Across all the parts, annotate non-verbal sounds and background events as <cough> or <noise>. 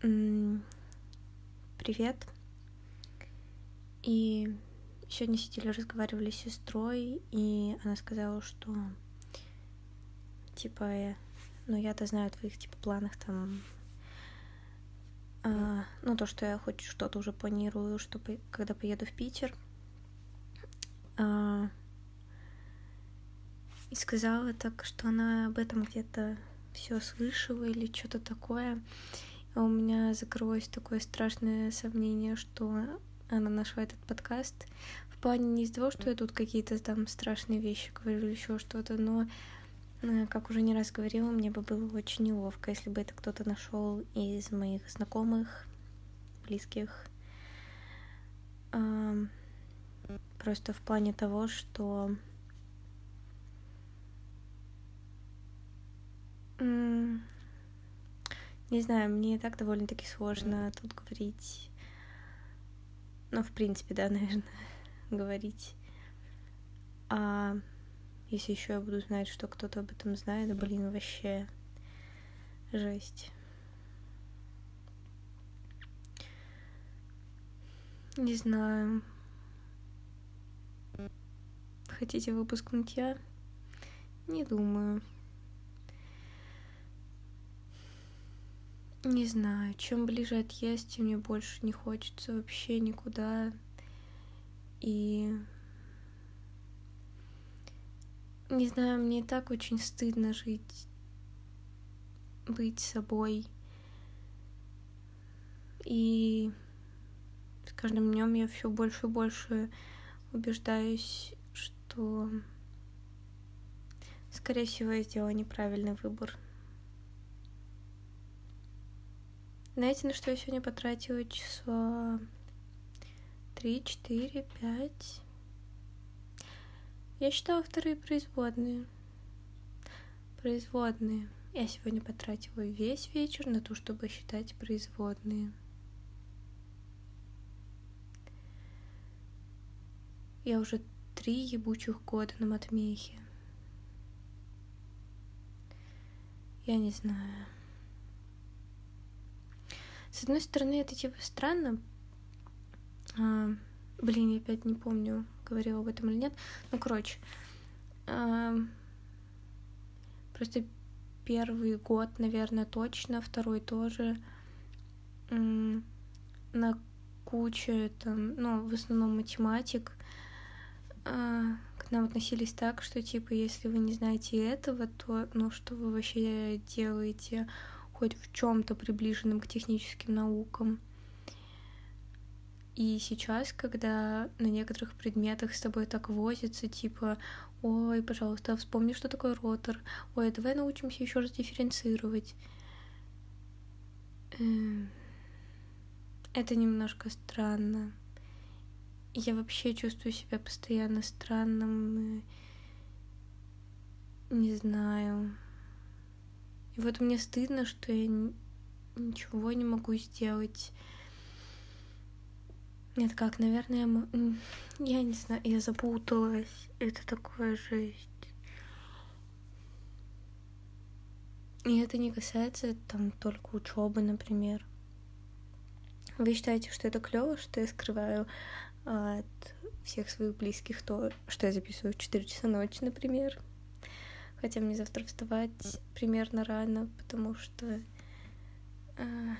Привет. И сегодня сидели, разговаривали с сестрой, и она сказала, что типа, э, ну я-то знаю о твоих типа планах там, а, ну то, что я хоть что-то уже планирую, что когда поеду в Питер. А, и сказала так, что она об этом где-то все слышала или что-то такое. А у меня закрылось такое страшное сомнение, что она нашла этот подкаст. В плане не из-за того, что я тут какие-то там страшные вещи говорю или еще что-то, но, э, как уже не раз говорила, мне бы было очень неловко, если бы это кто-то нашел из моих знакомых, близких. Просто в плане того, что Не знаю, мне и так довольно-таки сложно тут говорить. Ну, в принципе, да, <laughs> наверное, говорить. А если еще я буду знать, что кто-то об этом знает, блин, вообще жесть. Не знаю. Хотите выпуск нытья? Не думаю. Не знаю, чем ближе отъезд, тем мне больше не хочется вообще никуда. И не знаю, мне и так очень стыдно жить, быть собой. И с каждым днем я все больше и больше убеждаюсь, что, скорее всего, я сделала неправильный выбор. Знаете, на что я сегодня потратила числа три, четыре, пять? Я считала вторые производные. Производные. Я сегодня потратила весь вечер на то, чтобы считать производные. Я уже три ебучих года на матмехе. Я не знаю. С одной стороны, это типа странно. А, блин, я опять не помню, говорила об этом или нет. Ну, короче. А, просто первый год, наверное, точно, второй тоже. На куче там, ну, в основном математик, а, к нам относились так, что типа, если вы не знаете этого, то, ну, что вы вообще делаете? Хоть в чем-то приближенном к техническим наукам. И сейчас, когда на некоторых предметах с тобой так возится, типа, ой, пожалуйста, вспомни, что такое ротор, ой, давай научимся еще раз дифференцировать. Эм, это немножко странно. Я вообще чувствую себя постоянно странным. Не знаю. И вот мне стыдно, что я ничего не могу сделать. Нет, как, наверное, я, я не знаю, я запуталась. Это такое жесть. И это не касается там только учебы, например. Вы считаете, что это клево, что я скрываю от всех своих близких то, что я записываю в 4 часа ночи, например? Хотя мне завтра вставать примерно рано, потому что... Э,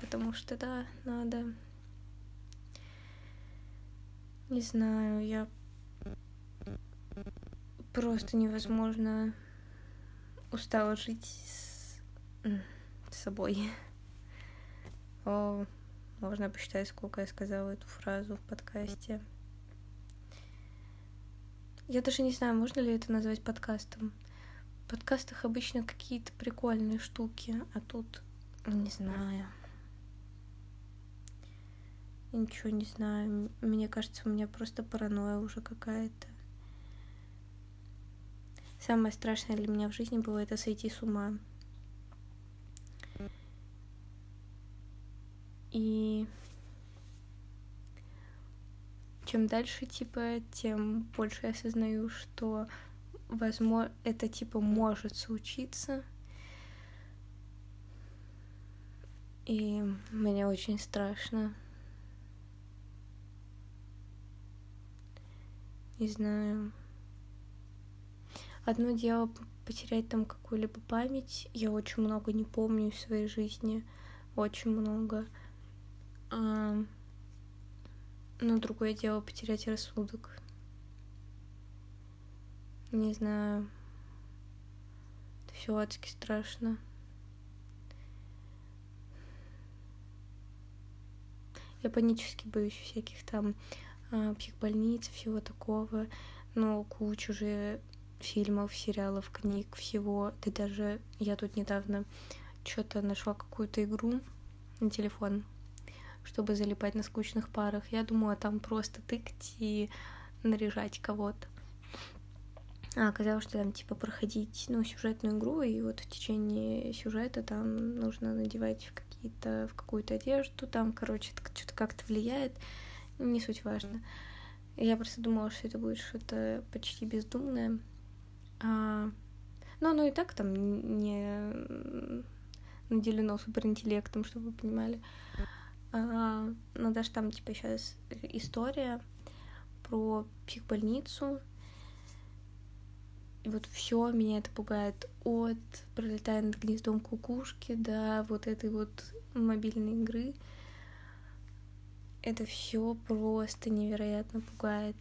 потому что, да, надо... Не знаю, я... Просто невозможно устала жить с, с собой. О, можно посчитать, сколько я сказала эту фразу в подкасте. Я даже не знаю, можно ли это назвать подкастом подкастах обычно какие-то прикольные штуки, а тут не знаю. Ничего не знаю. Мне кажется, у меня просто паранойя уже какая-то. Самое страшное для меня в жизни было это сойти с ума. И чем дальше, типа, тем больше я осознаю, что возможно, это типа может случиться. И мне очень страшно. Не знаю. Одно дело потерять там какую-либо память. Я очень много не помню в своей жизни. Очень много. А... Но другое дело потерять рассудок. Не знаю. Это все адски страшно. Я панически боюсь всяких там э, психбольниц, всего такого. Ну, кучу же фильмов, сериалов, книг, всего. Да даже я тут недавно что-то нашла какую-то игру на телефон, чтобы залипать на скучных парах. Я думала, там просто тыкать и наряжать кого-то. А оказалось, что там типа проходить, ну, сюжетную игру, и вот в течение сюжета там нужно надевать какие-то, в какую-то одежду, там, короче, это что-то как-то влияет, не суть важно. Я просто думала, что это будет что-то почти бездумное. А, ну, оно и так там не наделено суперинтеллектом, чтобы вы понимали. А, но даже там, типа, сейчас история про психбольницу, и вот все меня это пугает от пролетая над гнездом кукушки до вот этой вот мобильной игры. Это все просто невероятно пугает.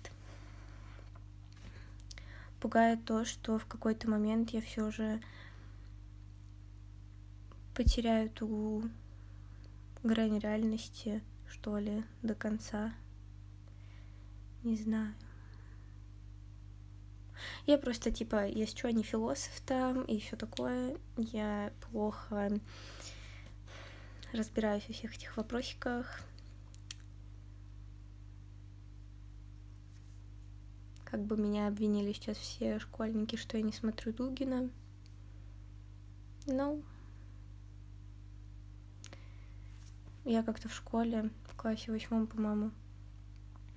Пугает то, что в какой-то момент я все же потеряю ту грань реальности, что ли, до конца. Не знаю. Я просто, типа, если что, не философ там и все такое. Я плохо разбираюсь во всех этих вопросиках. Как бы меня обвинили сейчас все школьники, что я не смотрю Дугина. Ну, я как-то в школе, в классе восьмом, по-моему.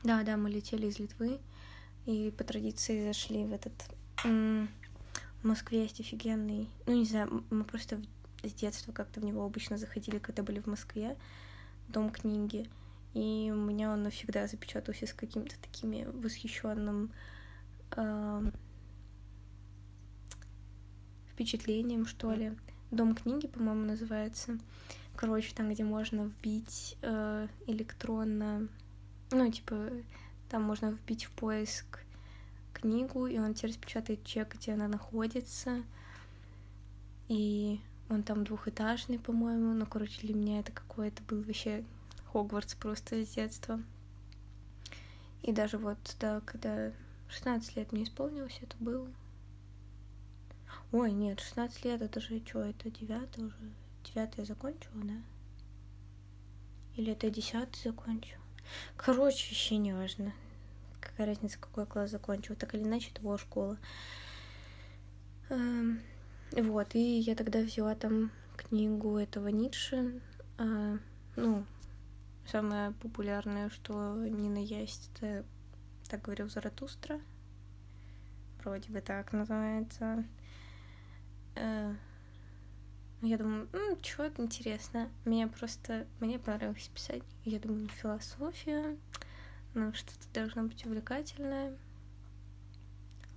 Да, да, мы летели из Литвы и по традиции зашли в этот... В Москве есть офигенный... Ну, не знаю, мы просто с детства как-то в него обычно заходили, когда были в Москве. Дом книги. И у меня он навсегда запечатался с каким-то такими восхищенным э, впечатлением, что ли. Дом книги, по-моему, называется. Короче, там, где можно вбить э, электронно, ну, типа, там можно вбить в поиск книгу, и он тебе распечатает чек, где она находится. И он там двухэтажный, по-моему. Ну, короче, для меня это какое-то был вообще Хогвартс просто с детства. И даже вот, да, когда 16 лет мне исполнилось, это был... Ой, нет, 16 лет, это же что, это 9 уже? 9 я закончила, да? Или это 10 закончила? Короче, вообще не важно. Какая разница, какой класс закончил. Так или иначе, это была школа. Эм, вот, и я тогда взяла там книгу этого Ницше. А, ну, самое популярное, что Нина есть, это «Так говорил Заратустра». Вроде бы так называется. Э, я думаю, ну, чего интересно. Мне просто, мне понравилось писать. Я думаю, философия, ну, что-то должно быть увлекательное.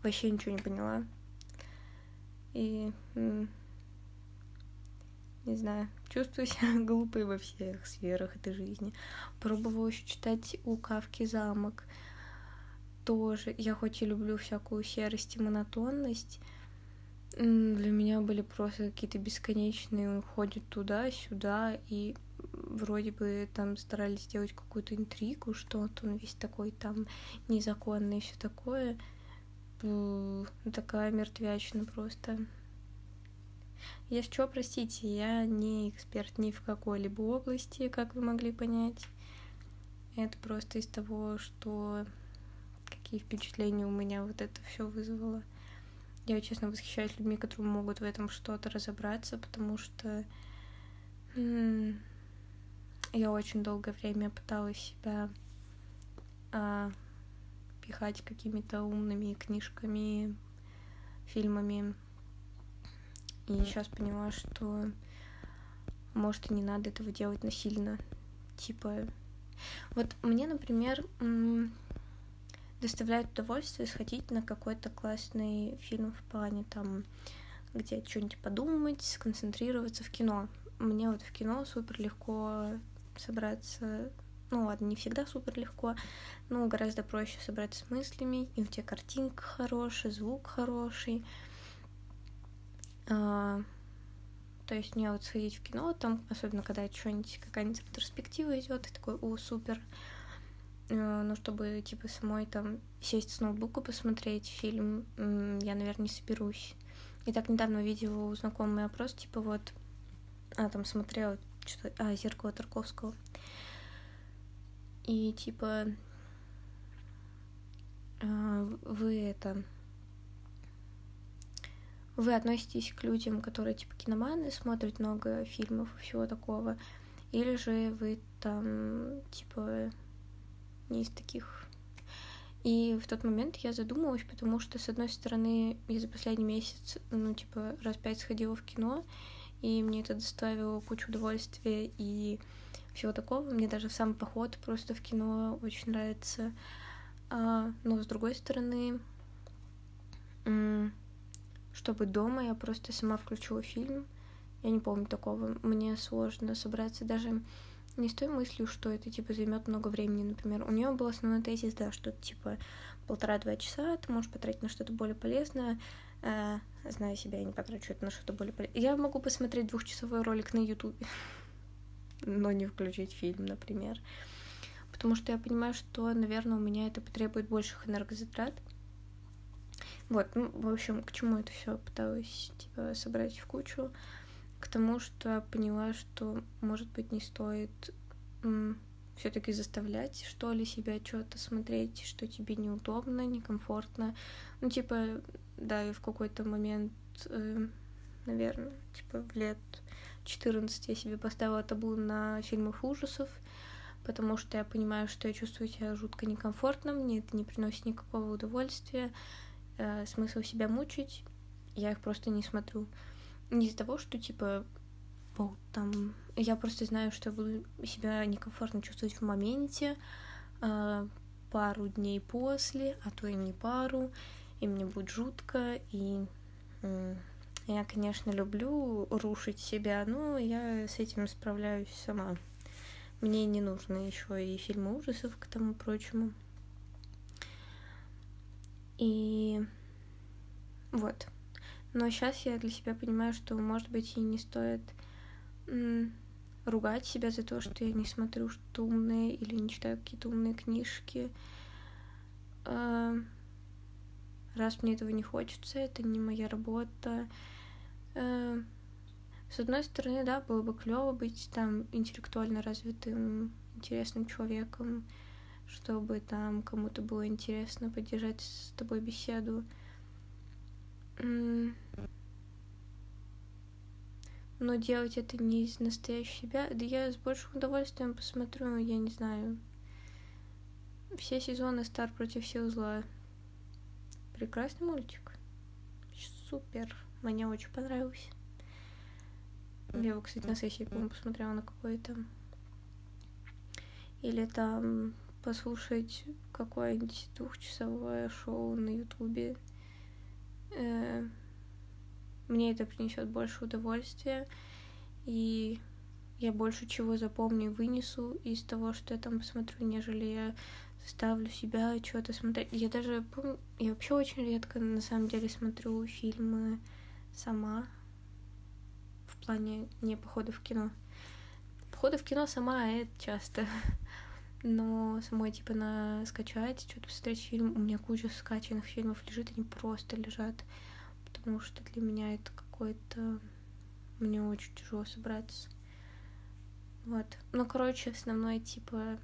Вообще ничего не поняла. И, не знаю, чувствую себя <laughs> глупой во всех сферах этой жизни. Пробовала еще читать у Кавки «Замок». Тоже. Я хоть и люблю всякую серость и монотонность, для меня были просто какие-то бесконечные, он ходит туда-сюда, и вроде бы там старались сделать какую-то интригу, что вот он весь такой там незаконный и все такое. Такая мертвячина просто. Я что, простите, я не эксперт ни в какой-либо области, как вы могли понять. Это просто из того, что какие впечатления у меня вот это все вызвало. Я, честно, восхищаюсь людьми, которые могут в этом что-то разобраться, потому что я очень долгое время пыталась себя а, пихать какими-то умными книжками, фильмами. И сейчас поняла, что может, и не надо этого делать насильно. Типа, вот мне, например, доставляет удовольствие сходить на какой-то классный фильм в плане там, где что-нибудь подумать, сконцентрироваться в кино. Мне вот в кино супер легко собраться ну ладно, не всегда супер легко, но гораздо проще собраться с мыслями, и у тебя картинка хорошая, звук хороший. А, то есть мне вот сходить в кино, там, особенно когда что-нибудь, какая-нибудь ретроспектива идет, и такой, о, супер. А, ну, чтобы, типа, самой там сесть с ноутбука, посмотреть фильм, я, наверное, не соберусь. И так недавно видела у знакомый опрос, типа, вот, а, там смотрела что а, «Зеркало Тарковского». И, типа, а, вы это вы относитесь к людям, которые типа киноманы, смотрят много фильмов и всего такого, или же вы там типа не из таких. И в тот момент я задумалась, потому что, с одной стороны, я за последний месяц, ну, типа, раз пять сходила в кино, и мне это доставило кучу удовольствия и всего такого. Мне даже сам поход просто в кино очень нравится. А, но с другой стороны, чтобы дома я просто сама включила фильм. Я не помню такого. Мне сложно собраться даже не с той мыслью, что это типа займет много времени, например. У нее был основной тезис, да, что типа полтора-два часа ты можешь потратить на что-то более полезное. А, зная себя, я не потрачу это на что-то более полезное. Я могу посмотреть двухчасовой ролик на Ютубе, <laughs> но не включить фильм, например. Потому что я понимаю, что, наверное, у меня это потребует больших энергозатрат. Вот, ну, в общем, к чему это все пыталась, типа, собрать в кучу? К тому, что поняла, что, может быть, не стоит все-таки заставлять, что ли, себя что-то смотреть, что тебе неудобно, некомфортно. Ну, типа, да, и в какой-то момент, э, наверное, типа, в лет 14 я себе поставила табу на фильмах ужасов, потому что я понимаю, что я чувствую себя жутко некомфортно, мне это не приносит никакого удовольствия, э, смысл себя мучить, я их просто не смотрю. Не из-за того, что, типа, о, там, я просто знаю, что я буду себя некомфортно чувствовать в моменте, э, пару дней после, а то и не пару, и мне будет жутко, и э, я, конечно, люблю рушить себя, но я с этим справляюсь сама. Мне не нужно еще и фильмы ужасов к тому прочему. И вот. Но сейчас я для себя понимаю, что, может быть, и не стоит ругать себя за то, что я не смотрю что умные или не читаю какие-то умные книжки. А- раз мне этого не хочется, это не моя работа. А- с одной стороны, да, было бы клево быть там интеллектуально развитым, интересным человеком, чтобы там кому-то было интересно поддержать с тобой беседу. Но делать это не из настоящего себя, да я с большим удовольствием посмотрю, я не знаю, все сезоны Стар против сил зла. Прекрасный мультик. Супер. Мне очень понравился. Я его, кстати, на сессии, по-моему, посмотрела на какой-то. Или там послушать какое-нибудь двухчасовое шоу на Ютубе. Э, мне это принесет больше удовольствия, и я больше чего запомню и вынесу из того, что я там посмотрю, нежели я заставлю себя что-то смотреть. Я даже помню, я вообще очень редко на самом деле смотрю фильмы сама, в плане не похода в кино. Походы в кино сама это часто но самой типа на скачать, что-то посмотреть фильм, у меня куча скачанных фильмов лежит, они просто лежат, потому что для меня это какой-то... Мне очень тяжело собраться. Вот. Ну, короче, основной, типа,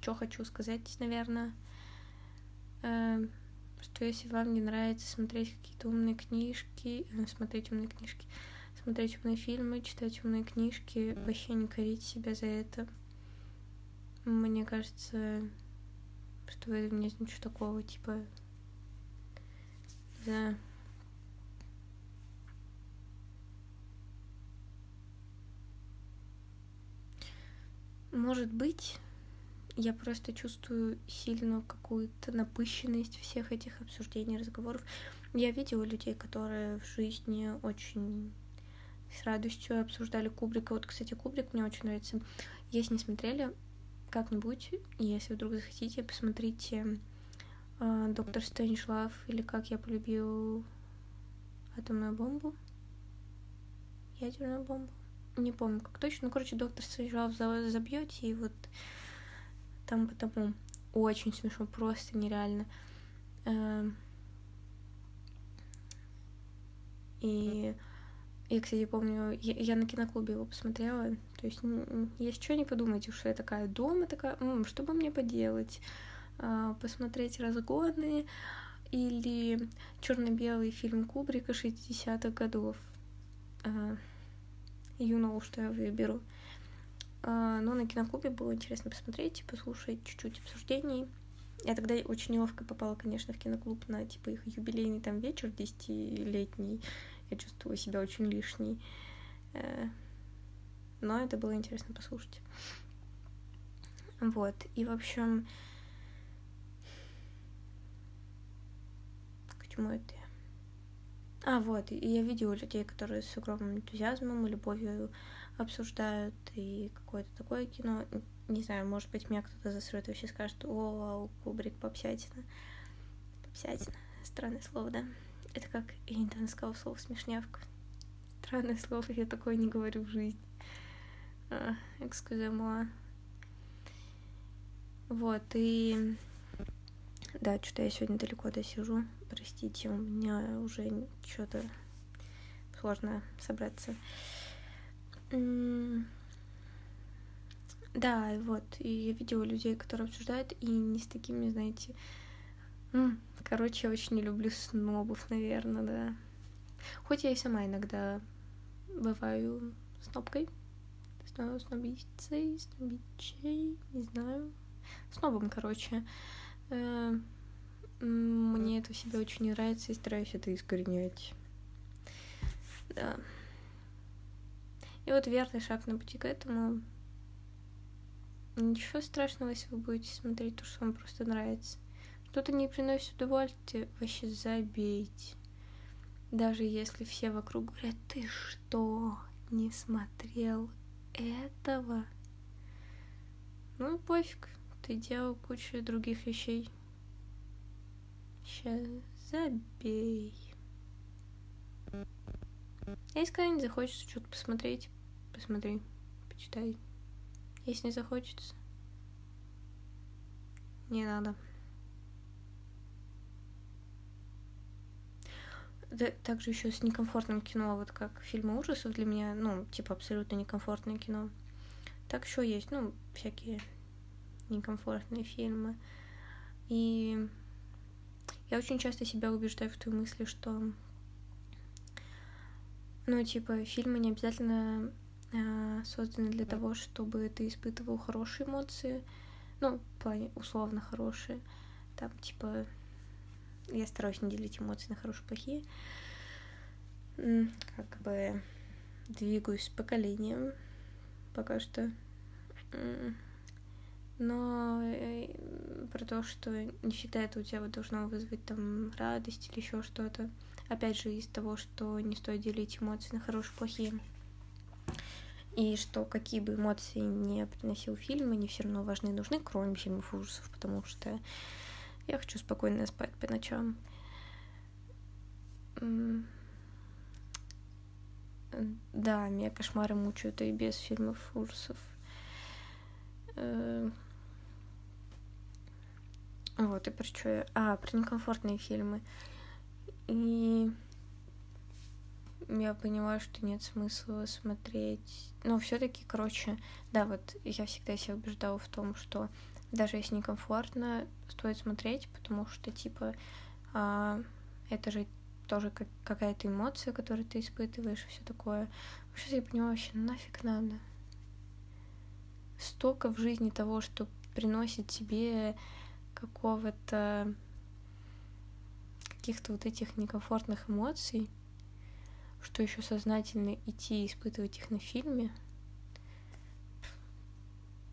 что хочу сказать, наверное, э, что если вам не нравится смотреть какие-то умные книжки, э, смотреть умные книжки, смотреть умные фильмы, читать умные книжки, вообще не корить себя за это. Мне кажется, что в этом нет ничего такого, типа, не знаю. может быть, я просто чувствую сильную какую-то напыщенность всех этих обсуждений, разговоров. Я видела людей, которые в жизни очень с радостью обсуждали Кубрика. Вот, кстати, Кубрик мне очень нравится. Если не смотрели, как-нибудь, если вдруг захотите, посмотрите э, Доктор Стрэнджлав или Как я полюбил атомную бомбу. Ядерную бомбу. Не помню, как точно. Ну, короче, Доктор Стрэнджлав забьете, и вот там потому очень смешно, просто нереально. Э, и я, кстати, помню, я, я на киноклубе его посмотрела. То есть, если что, не подумайте, что я такая дома, такая, М, что бы мне поделать? А, посмотреть разгоны или черно-белый фильм Кубрика 60-х годов. А, you know, что я выберу. А, но на киноклубе было интересно посмотреть, послушать чуть-чуть обсуждений. Я тогда очень неловко попала, конечно, в киноклуб на типа их юбилейный там вечер десятилетний я чувствовала себя очень лишней. Э, но это было интересно послушать. Вот, и в общем... К чему это А, вот, и я видела людей, которые с огромным энтузиазмом и любовью обсуждают и какое-то такое кино. Не знаю, может быть, меня кто-то засрет и вообще скажет, о, вау, Кубрик, попсятина. Попсятина. Странное слово, да? Это как, я недавно сказала слово смешнявка. Странное слово, я такое не говорю в жизни. А, экскузема. Вот, и... Да, что-то я сегодня далеко досижу. Простите, у меня уже что-то сложно собраться. Да, вот, и я видела людей, которые обсуждают, и не с такими, знаете, Короче, я очень не люблю снобов, наверное, да. Хоть я и сама иногда бываю снобкой. Снобицей, снобичей, не знаю. Снобом, короче. Э, мне это в себе очень не нравится и стараюсь это искоренять. Да. И вот верный шаг на пути к этому. Ничего страшного, если вы будете смотреть то, что вам просто нравится. Что-то не приносит удовольствия, вообще забейте. Даже если все вокруг говорят, ты что, не смотрел этого? Ну, пофиг, ты делал кучу других вещей. Сейчас забей. Если когда-нибудь захочется что-то посмотреть, посмотри, почитай. Если не захочется, не надо. Также еще с некомфортным кино, вот как фильмы ужасов для меня, ну, типа абсолютно некомфортное кино. Так еще есть, ну, всякие некомфортные фильмы. И я очень часто себя убеждаю в той мысли, что, ну, типа, фильмы не обязательно э, созданы для того, чтобы ты испытывал хорошие эмоции, ну, в плане условно хорошие, там, типа, я стараюсь не делить эмоции на хорошие и плохие. Как бы двигаюсь с поколением пока что. Но э, про то, что не всегда это у тебя должно вызвать там радость или еще что-то. Опять же, из того, что не стоит делить эмоции на хорошие и плохие. И что какие бы эмоции не приносил фильм, они все равно важны и нужны, кроме фильмов ужасов, потому что я хочу спокойно спать по ночам. Да, меня кошмары мучают и без фильмов ужасов. Э, вот, и про что я... А, про некомфортные фильмы. И я понимаю, что нет смысла смотреть. Но все таки короче, да, вот я всегда себя убеждала в том, что даже если некомфортно, стоит смотреть, потому что, типа, а, это же тоже как, какая-то эмоция, которую ты испытываешь, и все такое. Сейчас я понимаю, вообще нафиг надо. Столько в жизни того, что приносит тебе какого-то каких-то вот этих некомфортных эмоций, что еще сознательно идти и испытывать их на фильме —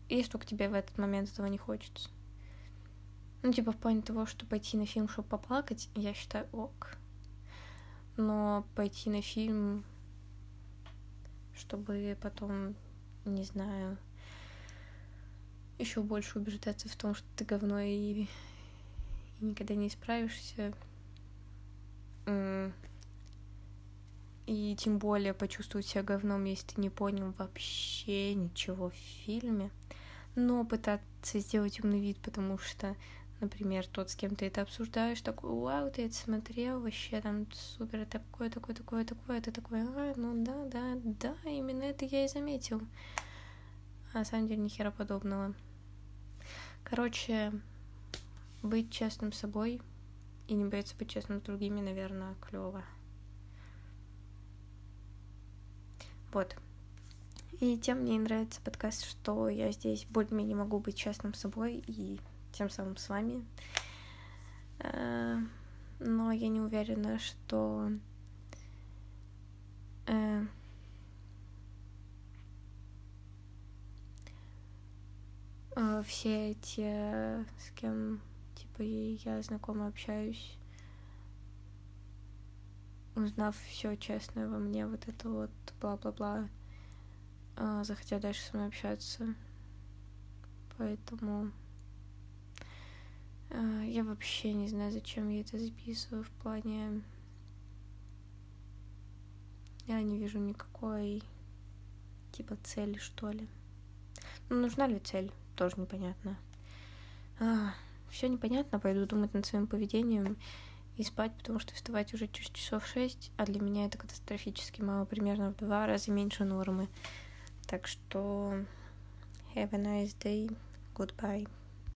если только тебе в этот момент этого не хочется. Ну, типа, в плане того, что пойти на фильм, чтобы поплакать, я считаю ок. Но пойти на фильм, чтобы потом, не знаю, еще больше убеждаться в том, что ты говно и, и никогда не справишься. И тем более почувствовать себя говном, если ты не понял вообще ничего в фильме. Но пытаться сделать умный вид, потому что, например, тот, с кем ты это обсуждаешь, такой, вау, ты это смотрел, вообще там супер, такое, такое, такое, такое, ты такой, а, ну да, да, да, именно это я и заметил. А на самом деле ни хера подобного. Короче, быть честным с собой и не бояться быть честным с другими, наверное, клево. Вот. И тем мне нравится подкаст, что я здесь более-менее могу быть честным собой и тем самым с вами. Э, но я не уверена, что э, э, все те, с кем типа я знакома, общаюсь, узнав все честное во мне, вот это вот бла-бла-бла, а, захотят дальше со мной общаться. Поэтому а, я вообще не знаю, зачем я это записываю в плане... Я не вижу никакой типа цели, что ли. Ну, нужна ли цель, тоже непонятно. А, все непонятно, пойду думать над своим поведением и спать, потому что вставать уже через часов шесть, а для меня это катастрофически мало, примерно в два раза меньше нормы. Так что have a nice day, goodbye.